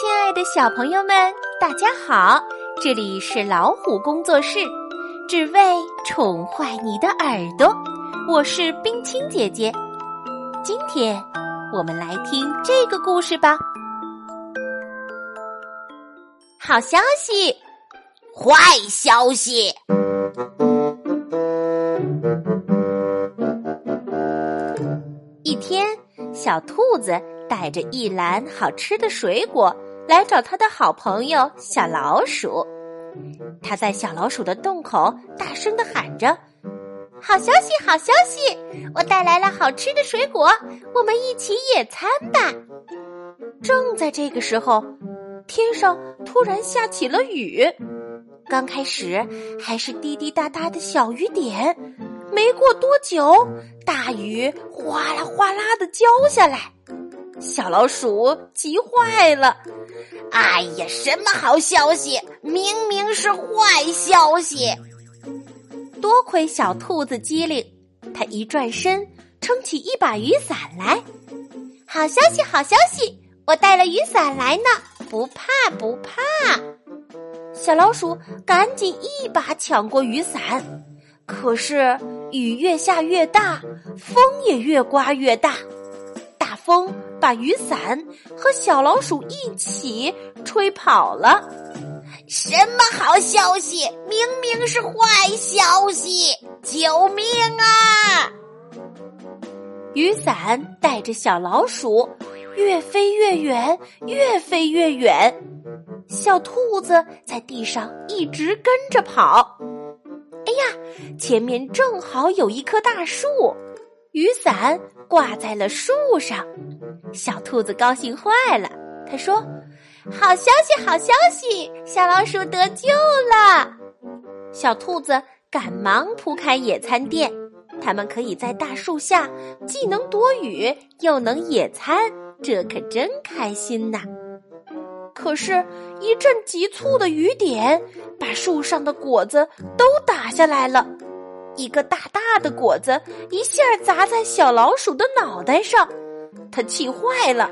亲爱的小朋友们，大家好！这里是老虎工作室，只为宠坏你的耳朵。我是冰清姐姐，今天我们来听这个故事吧。好消息，坏消息！小兔子带着一篮好吃的水果。来找他的好朋友小老鼠，他在小老鼠的洞口大声的喊着：“好消息，好消息！我带来了好吃的水果，我们一起野餐吧！”正在这个时候，天上突然下起了雨，刚开始还是滴滴答答的小雨点，没过多久，大雨哗啦哗啦的浇下来。小老鼠急坏了，哎呀，什么好消息？明明是坏消息！多亏小兔子机灵，它一转身，撑起一把雨伞来。好消息，好消息！我带了雨伞来呢，不怕不怕。小老鼠赶紧一把抢过雨伞，可是雨越下越大，风也越刮越大，大风。把雨伞和小老鼠一起吹跑了。什么好消息？明明是坏消息！救命啊！雨伞带着小老鼠越飞越远，越飞越远。小兔子在地上一直跟着跑。哎呀，前面正好有一棵大树，雨伞挂在了树上。小兔子高兴坏了，他说：“好消息，好消息！小老鼠得救了。”小兔子赶忙铺开野餐垫，它们可以在大树下既能躲雨又能野餐，这可真开心呐！可是，一阵急促的雨点把树上的果子都打下来了，一个大大的果子一下砸在小老鼠的脑袋上。他气坏了，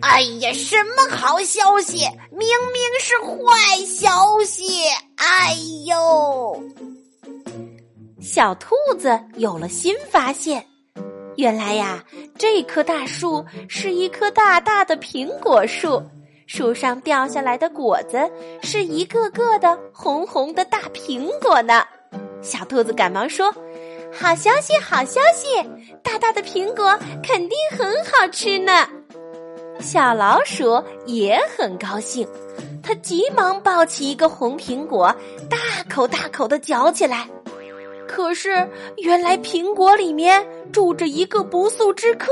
哎呀，什么好消息？明明是坏消息！哎呦，小兔子有了新发现，原来呀，这棵大树是一棵大大的苹果树，树上掉下来的果子是一个个的红红的大苹果呢。小兔子赶忙说。好消息，好消息！大大的苹果肯定很好吃呢。小老鼠也很高兴，它急忙抱起一个红苹果，大口大口的嚼起来。可是，原来苹果里面住着一个不速之客，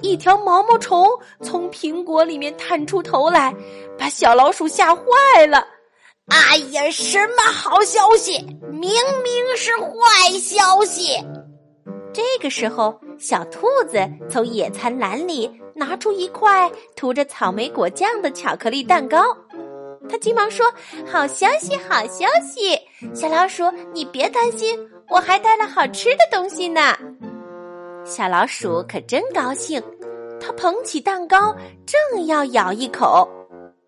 一条毛毛虫从苹果里面探出头来，把小老鼠吓坏了。哎呀，什么好消息？明明是坏消息！这个时候，小兔子从野餐篮里拿出一块涂着草莓果酱的巧克力蛋糕，他急忙说：“好消息，好消息！小老鼠，你别担心，我还带了好吃的东西呢。”小老鼠可真高兴，它捧起蛋糕正要咬一口，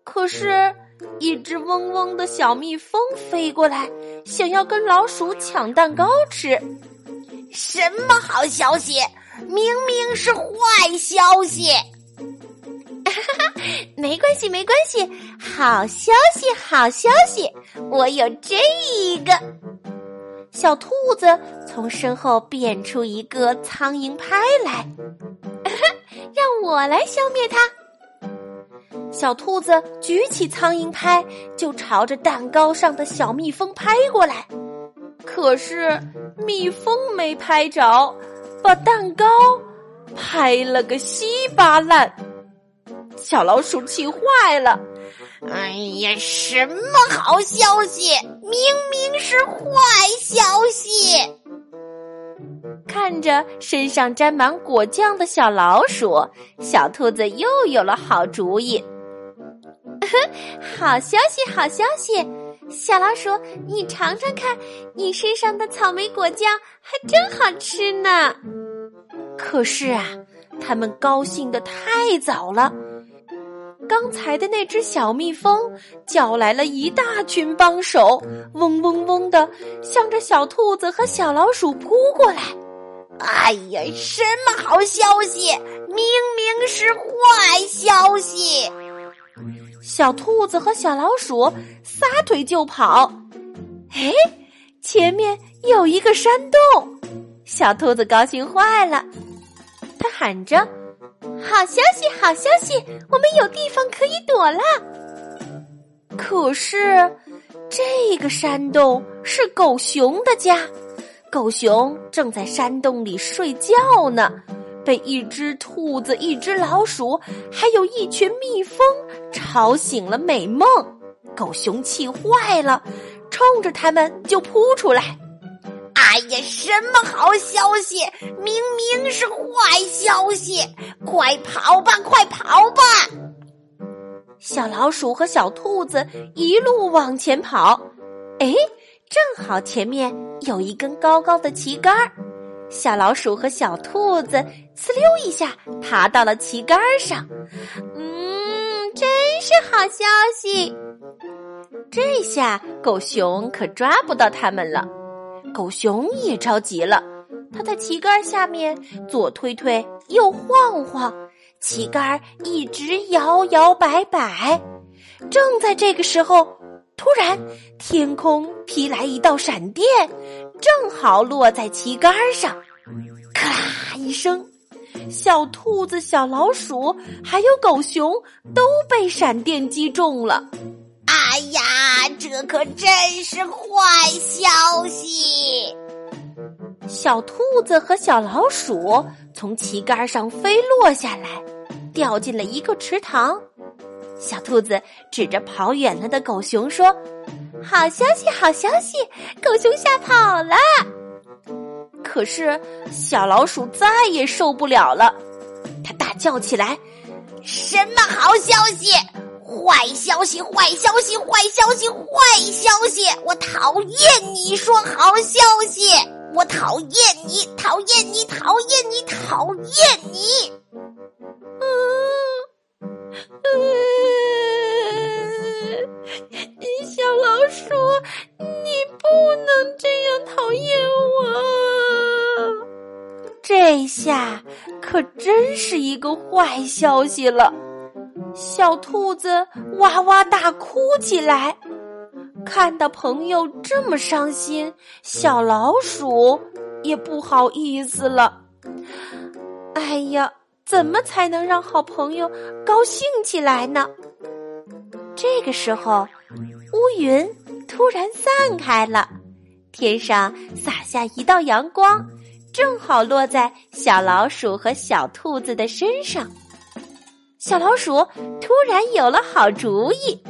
可是。一只嗡嗡的小蜜蜂飞过来，想要跟老鼠抢蛋糕吃。什么好消息？明明是坏消息！哈哈，没关系，没关系，好消息，好消息！我有这个。小兔子从身后变出一个苍蝇拍来，让我来消灭它。小兔子举起苍蝇拍，就朝着蛋糕上的小蜜蜂拍过来。可是蜜蜂没拍着，把蛋糕拍了个稀巴烂。小老鼠气坏了：“哎呀，什么好消息？明明是坏消息！”看着身上沾满果酱的小老鼠，小兔子又有了好主意。好消息，好消息！小老鼠，你尝尝看，你身上的草莓果酱还真好吃呢。可是啊，他们高兴的太早了。刚才的那只小蜜蜂叫来了一大群帮手，嗡嗡嗡的向着小兔子和小老鼠扑过来。哎呀，什么好消息？明明是坏消息！小兔子和小老鼠撒腿就跑。哎，前面有一个山洞，小兔子高兴坏了，它喊着。好消息，好消息！我们有地方可以躲了。可是，这个山洞是狗熊的家，狗熊正在山洞里睡觉呢，被一只兔子、一只老鼠，还有一群蜜蜂吵醒了美梦。狗熊气坏了，冲着他们就扑出来。哎呀，什么好消息？明明是坏消息！快跑吧，快跑吧！小老鼠和小兔子一路往前跑，哎，正好前面有一根高高的旗杆小老鼠和小兔子呲溜一下爬到了旗杆上。嗯，真是好消息！这下狗熊可抓不到他们了。狗熊也着急了，它在旗杆下面左推推，右晃晃，旗杆一直摇摇摆摆。正在这个时候，突然天空劈来一道闪电，正好落在旗杆上，咔啦一声，小兔子、小老鼠还有狗熊都被闪电击中了。哎呀，这可真是坏消息！小兔子和小老鼠从旗杆上飞落下来，掉进了一个池塘。小兔子指着跑远了的狗熊说：“好消息，好消息！狗熊吓跑了。”可是小老鼠再也受不了了，它大叫起来：“什么好消息？”坏消息！坏消息！坏消息！坏消息！我讨厌你说好消息！我讨厌你！讨厌你！讨厌你！讨厌你！嗯嗯，小老鼠，你不能这样讨厌我！这下可真是一个坏消息了。小兔子哇哇大哭起来，看到朋友这么伤心，小老鼠也不好意思了。哎呀，怎么才能让好朋友高兴起来呢？这个时候，乌云突然散开了，天上洒下一道阳光，正好落在小老鼠和小兔子的身上。小老鼠突然有了好主意，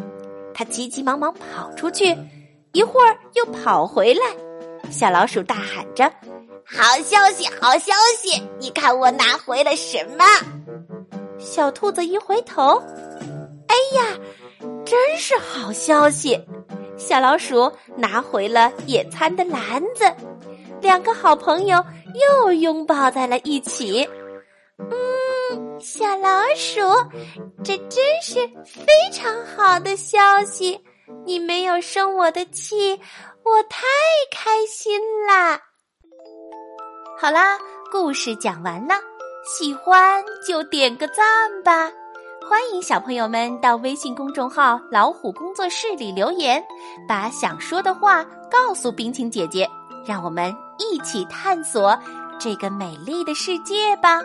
它急急忙忙跑出去，一会儿又跑回来。小老鼠大喊着：“好消息，好消息！你看我拿回了什么？”小兔子一回头，哎呀，真是好消息！小老鼠拿回了野餐的篮子，两个好朋友又拥抱在了一起。嗯小老鼠，这真是非常好的消息！你没有生我的气，我太开心啦！好啦，故事讲完了，喜欢就点个赞吧！欢迎小朋友们到微信公众号“老虎工作室”里留言，把想说的话告诉冰清姐姐，让我们一起探索这个美丽的世界吧！